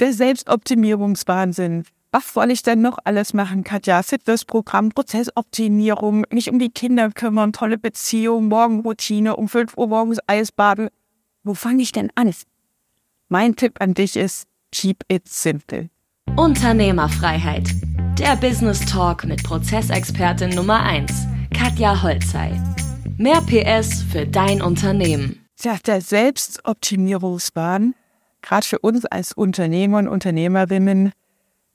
der Selbstoptimierungswahnsinn. Was soll ich denn noch alles machen, Katja? Fitnessprogramm, Prozessoptimierung, mich um die Kinder kümmern, tolle Beziehung, Morgenroutine, um 5 Uhr morgens Eisbaden. Wo fange ich denn an? Mein Tipp an dich ist, keep it simple. Unternehmerfreiheit. Der Business Talk mit Prozessexpertin Nummer 1, Katja Holzei. Mehr PS für dein Unternehmen. Ja, der Selbstoptimierungswahn, gerade für uns als Unternehmer und Unternehmerinnen,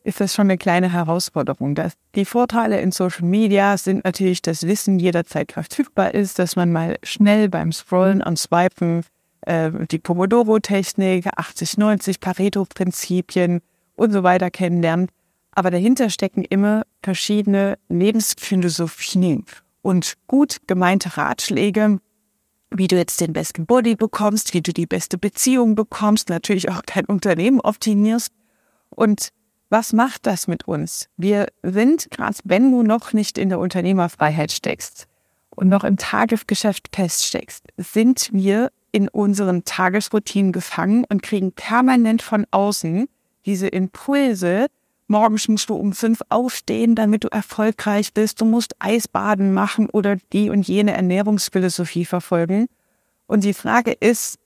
ist das schon eine kleine Herausforderung. Das, die Vorteile in Social Media sind natürlich, dass Wissen jederzeit verfügbar ist, dass man mal schnell beim Scrollen und Swipen äh, die Pomodoro-Technik, 80-90, Pareto-Prinzipien und so weiter kennenlernt. Aber dahinter stecken immer verschiedene Lebensphilosophien und gut gemeinte Ratschläge, wie du jetzt den besten Body bekommst, wie du die beste Beziehung bekommst, natürlich auch dein Unternehmen optimierst. Und was macht das mit uns? Wir sind, gerade wenn du noch nicht in der Unternehmerfreiheit steckst und noch im Tagesgeschäft feststeckst, sind wir in unseren Tagesroutinen gefangen und kriegen permanent von außen diese Impulse. Morgens musst du um fünf aufstehen, damit du erfolgreich bist. Du musst Eisbaden machen oder die und jene Ernährungsphilosophie verfolgen. Und die Frage ist,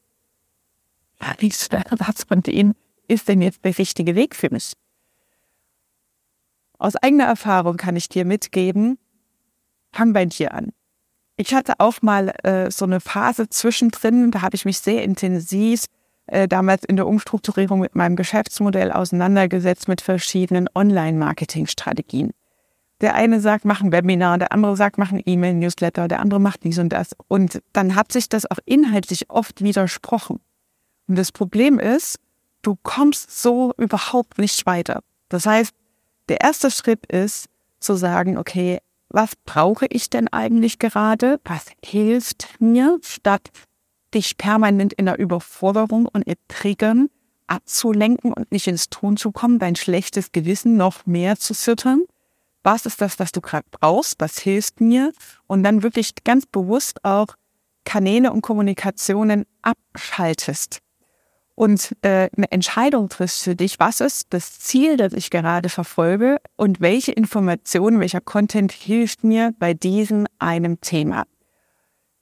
was von denen ist denn jetzt der richtige Weg für mich? Aus eigener Erfahrung kann ich dir mitgeben, fang bei dir an. Ich hatte auch mal äh, so eine Phase zwischendrin, da habe ich mich sehr intensiv äh, damals in der Umstrukturierung mit meinem Geschäftsmodell auseinandergesetzt mit verschiedenen Online-Marketing-Strategien. Der eine sagt, mach ein Webinar, der andere sagt, mach ein E-Mail-Newsletter, der andere macht dies und das. Und dann hat sich das auch inhaltlich oft widersprochen. Und das Problem ist, du kommst so überhaupt nicht weiter. Das heißt, der erste Schritt ist zu sagen, okay, was brauche ich denn eigentlich gerade? Was hilft mir, statt dich permanent in der Überforderung und in Triggern abzulenken und nicht ins Tun zu kommen, dein schlechtes Gewissen noch mehr zu füttern? Was ist das, was du gerade brauchst? Was hilft mir? Und dann wirklich ganz bewusst auch Kanäle und Kommunikationen abschaltest und äh, eine Entscheidung triffst für dich, was ist das Ziel, das ich gerade verfolge und welche Informationen, welcher Content hilft mir bei diesem einem Thema.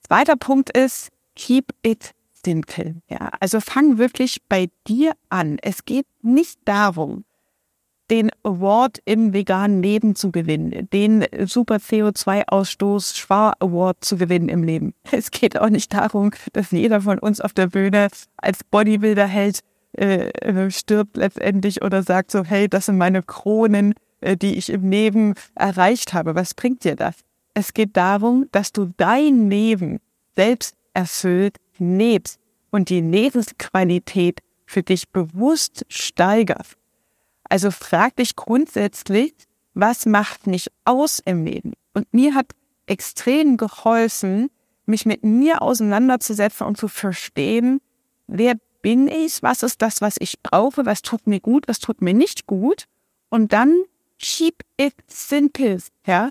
Zweiter Punkt ist, keep it simple. Ja, also fang wirklich bei dir an. Es geht nicht darum, den Award im veganen Leben zu gewinnen, den Super CO2-Ausstoß Schwar Award zu gewinnen im Leben. Es geht auch nicht darum, dass jeder von uns auf der Bühne als Bodybuilder hält, äh, äh, stirbt letztendlich oder sagt so, hey, das sind meine Kronen, äh, die ich im Leben erreicht habe. Was bringt dir das? Es geht darum, dass du dein Leben selbst erfüllt lebst und die Lebensqualität für dich bewusst steigerst. Also frag dich grundsätzlich, was macht mich aus im Leben? Und mir hat extrem geholfen, mich mit mir auseinanderzusetzen und zu verstehen, wer bin ich, was ist das, was ich brauche, was tut mir gut, was tut mir nicht gut. Und dann keep it simple, ja.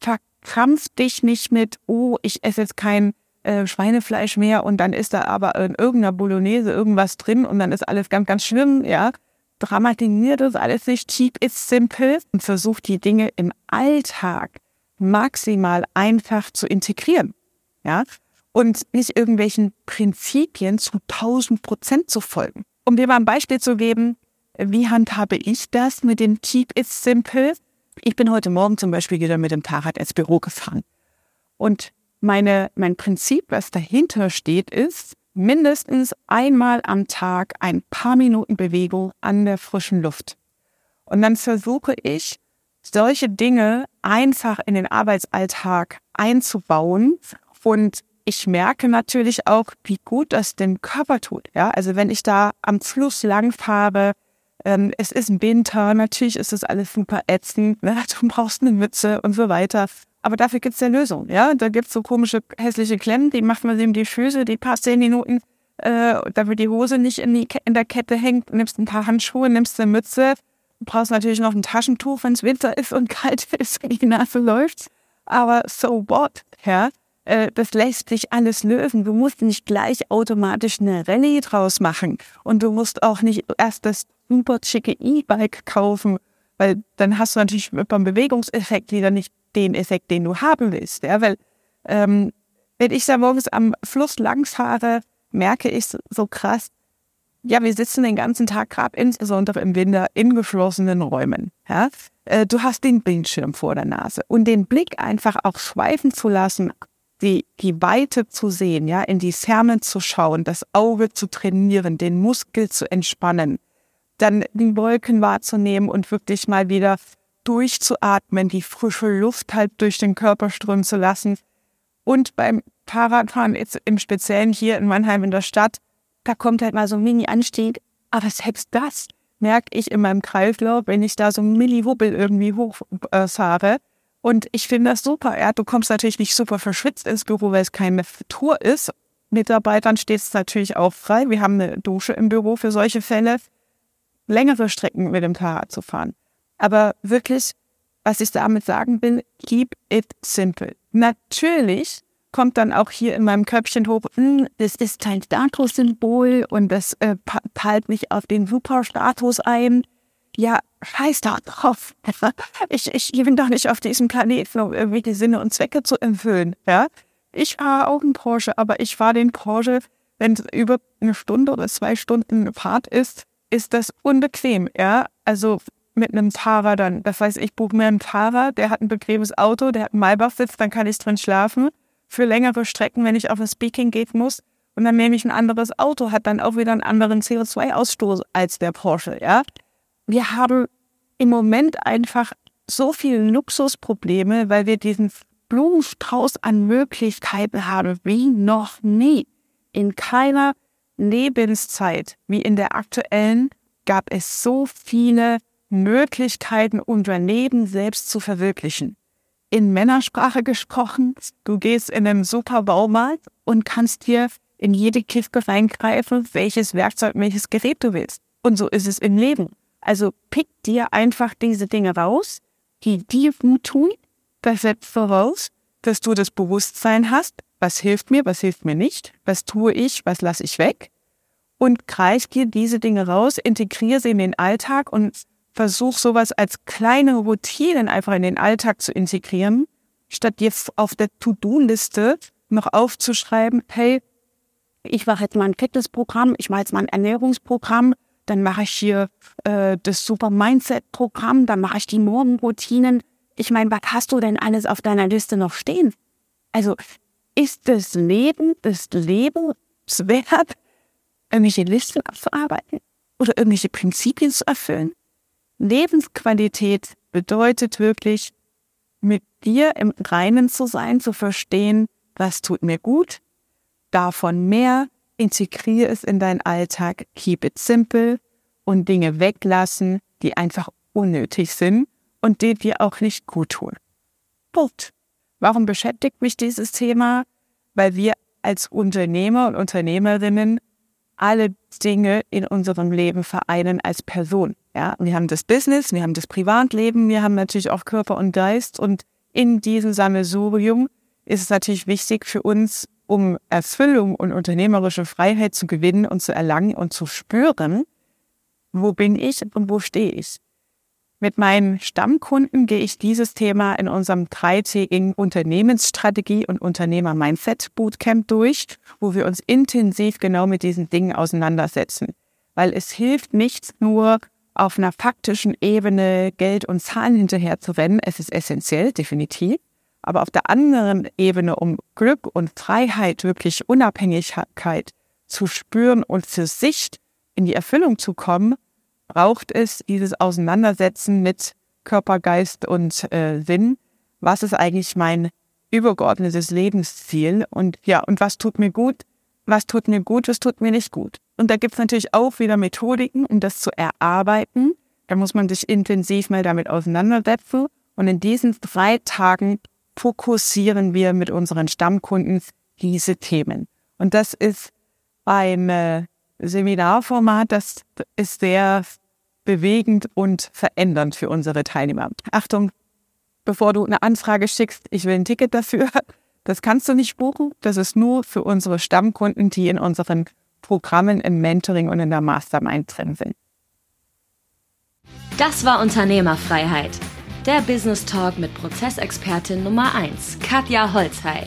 Verkrampf dich nicht mit, oh, ich esse jetzt kein äh, Schweinefleisch mehr und dann ist da aber in irgendeiner Bolognese irgendwas drin und dann ist alles ganz, ganz schlimm, ja dramatisiert das alles nicht, keep it simple und versucht die Dinge im Alltag maximal einfach zu integrieren. Ja? Und nicht irgendwelchen Prinzipien zu 1000 Prozent zu folgen. Um dir mal ein Beispiel zu geben, wie handhabe ich das mit dem Keep it simple? Ich bin heute Morgen zum Beispiel wieder mit dem Fahrrad ins Büro gefahren. Und meine, mein Prinzip, was dahinter steht, ist, mindestens einmal am Tag ein paar Minuten Bewegung an der frischen Luft. Und dann versuche ich, solche Dinge einfach in den Arbeitsalltag einzubauen. Und ich merke natürlich auch, wie gut das dem Körper tut. Ja, also wenn ich da am Fluss lang fahre, ähm, es ist Winter, natürlich ist das alles super ätzend, ne? du brauchst eine Mütze und so weiter. Aber dafür gibt's ja Lösungen. Ja? Da gibt's so komische, hässliche Klemmen, die macht man ihm die Füße, die passt zehn Minuten, äh, damit die Hose nicht in, die, in der Kette hängt, nimmst ein paar Handschuhe, nimmst eine Mütze, brauchst natürlich noch ein Taschentuch, wenn es Winter ist und kalt ist und die Nase läuft. Aber so what? Ja? äh, das lässt sich alles lösen. Du musst nicht gleich automatisch eine Rallye draus machen und du musst auch nicht erst das super schicke E-Bike kaufen, weil dann hast du natürlich beim Bewegungseffekt wieder nicht den Effekt, den du haben willst. Ja, weil ähm, wenn ich da morgens am Fluss lang fahre, merke ich so krass, ja, wir sitzen den ganzen Tag, gerade insbesondere im Winter, in geschlossenen Räumen. Ja? Äh, du hast den Bildschirm vor der Nase und den Blick einfach auch schweifen zu lassen, die, die Weite zu sehen, ja, in die Ferne zu schauen, das Auge zu trainieren, den Muskel zu entspannen, dann die Wolken wahrzunehmen und wirklich mal wieder durchzuatmen, die frische Luft halt durch den Körper strömen zu lassen. Und beim Fahrradfahren, jetzt im Speziellen hier in Mannheim in der Stadt, da kommt halt mal so ein Mini-Anstieg. Aber selbst das merke ich in meinem Kreislauf, wenn ich da so ein Milli-Wubbel irgendwie hochfahre. Äh, und ich finde das super. Ja, du kommst natürlich nicht super verschwitzt ins Büro, weil es keine Tour ist. Mitarbeitern steht es natürlich auch frei. Wir haben eine Dusche im Büro für solche Fälle, längere Strecken mit dem Fahrrad zu fahren. Aber wirklich, was ich damit sagen will, keep it simple. Natürlich kommt dann auch hier in meinem Köpfchen hoch, hm, das ist kein Statussymbol und das äh, peilt mich auf den Superstatus ein. Ja, scheiß da drauf. Ich, ich bin doch nicht auf diesem Planeten, um irgendwie die Sinne und Zwecke zu erfüllen. Ja? Ich fahre auch einen Porsche, aber ich fahre den Porsche, wenn es über eine Stunde oder zwei Stunden Fahrt ist, ist das unbequem. Ja, also mit einem Fahrer dann, das heißt, ich buche mir einen Fahrer, der hat ein bequemes Auto, der hat einen Maybach-Sitz, dann kann ich drin schlafen für längere Strecken, wenn ich auf ein Speaking gehen muss. Und dann nehme ich ein anderes Auto, hat dann auch wieder einen anderen CO2-Ausstoß als der Porsche, ja. Wir haben im Moment einfach so viele Luxusprobleme, weil wir diesen Blumenstrauß an Möglichkeiten haben wie noch nie. In keiner Lebenszeit wie in der aktuellen gab es so viele Möglichkeiten, unser Leben selbst zu verwirklichen in Männersprache gesprochen. Du gehst in einen super Baumarkt und kannst dir in jede Kiste reingreifen, welches Werkzeug, welches Gerät du willst. Und so ist es im Leben. Also pick dir einfach diese Dinge raus, die dir gut tun. Das setzt voraus, dass du das Bewusstsein hast, was hilft mir, was hilft mir nicht, was tue ich, was lasse ich weg. Und greif dir diese Dinge raus, integriere sie in den Alltag und versuch sowas als kleine Routinen einfach in den Alltag zu integrieren, statt jetzt auf der To-Do-Liste noch aufzuschreiben, hey, ich mache jetzt mal ein Fitnessprogramm, ich mache jetzt mal ein Ernährungsprogramm, dann mache ich hier äh, das Super Mindset-Programm, dann mache ich die Morgenroutinen. Ich meine, was hast du denn alles auf deiner Liste noch stehen? Also ist das Leben das Leben wert, irgendwelche Listen abzuarbeiten oder irgendwelche Prinzipien zu erfüllen? Lebensqualität bedeutet wirklich, mit dir im Reinen zu sein, zu verstehen, was tut mir gut, davon mehr, integriere es in deinen Alltag, keep it simple und Dinge weglassen, die einfach unnötig sind und die dir auch nicht gut tun. Punkt. Warum beschäftigt mich dieses Thema? Weil wir als Unternehmer und Unternehmerinnen alle Dinge in unserem Leben vereinen als Person. Ja, wir haben das Business, wir haben das Privatleben, wir haben natürlich auch Körper und Geist und in diesem Sammelsurium ist es natürlich wichtig für uns, um Erfüllung und unternehmerische Freiheit zu gewinnen und zu erlangen und zu spüren, wo bin ich und wo stehe ich. Mit meinen Stammkunden gehe ich dieses Thema in unserem dreitägigen Unternehmensstrategie und Unternehmer-Mindset-Bootcamp durch, wo wir uns intensiv genau mit diesen Dingen auseinandersetzen. Weil es hilft nichts nur, auf einer faktischen Ebene Geld und Zahlen hinterher zu rennen. Es ist essentiell, definitiv. Aber auf der anderen Ebene, um Glück und Freiheit, wirklich Unabhängigkeit zu spüren und für sich in die Erfüllung zu kommen, braucht es dieses Auseinandersetzen mit Körper, Geist und äh, Sinn. Was ist eigentlich mein übergeordnetes Lebensziel? Und ja, und was tut mir gut? Was tut mir gut? Was tut mir nicht gut? Und da gibt es natürlich auch wieder Methodiken, um das zu erarbeiten. Da muss man sich intensiv mal damit auseinandersetzen. Und in diesen drei Tagen fokussieren wir mit unseren Stammkunden diese Themen. Und das ist ein äh, Seminarformat, das ist sehr bewegend und verändernd für unsere Teilnehmer. Achtung, bevor du eine Anfrage schickst, ich will ein Ticket dafür. Das kannst du nicht buchen. Das ist nur für unsere Stammkunden, die in unseren Programmen im Mentoring und in der Mastermind drin sind. Das war Unternehmerfreiheit. Der Business Talk mit Prozessexpertin Nummer 1, Katja Holzhey.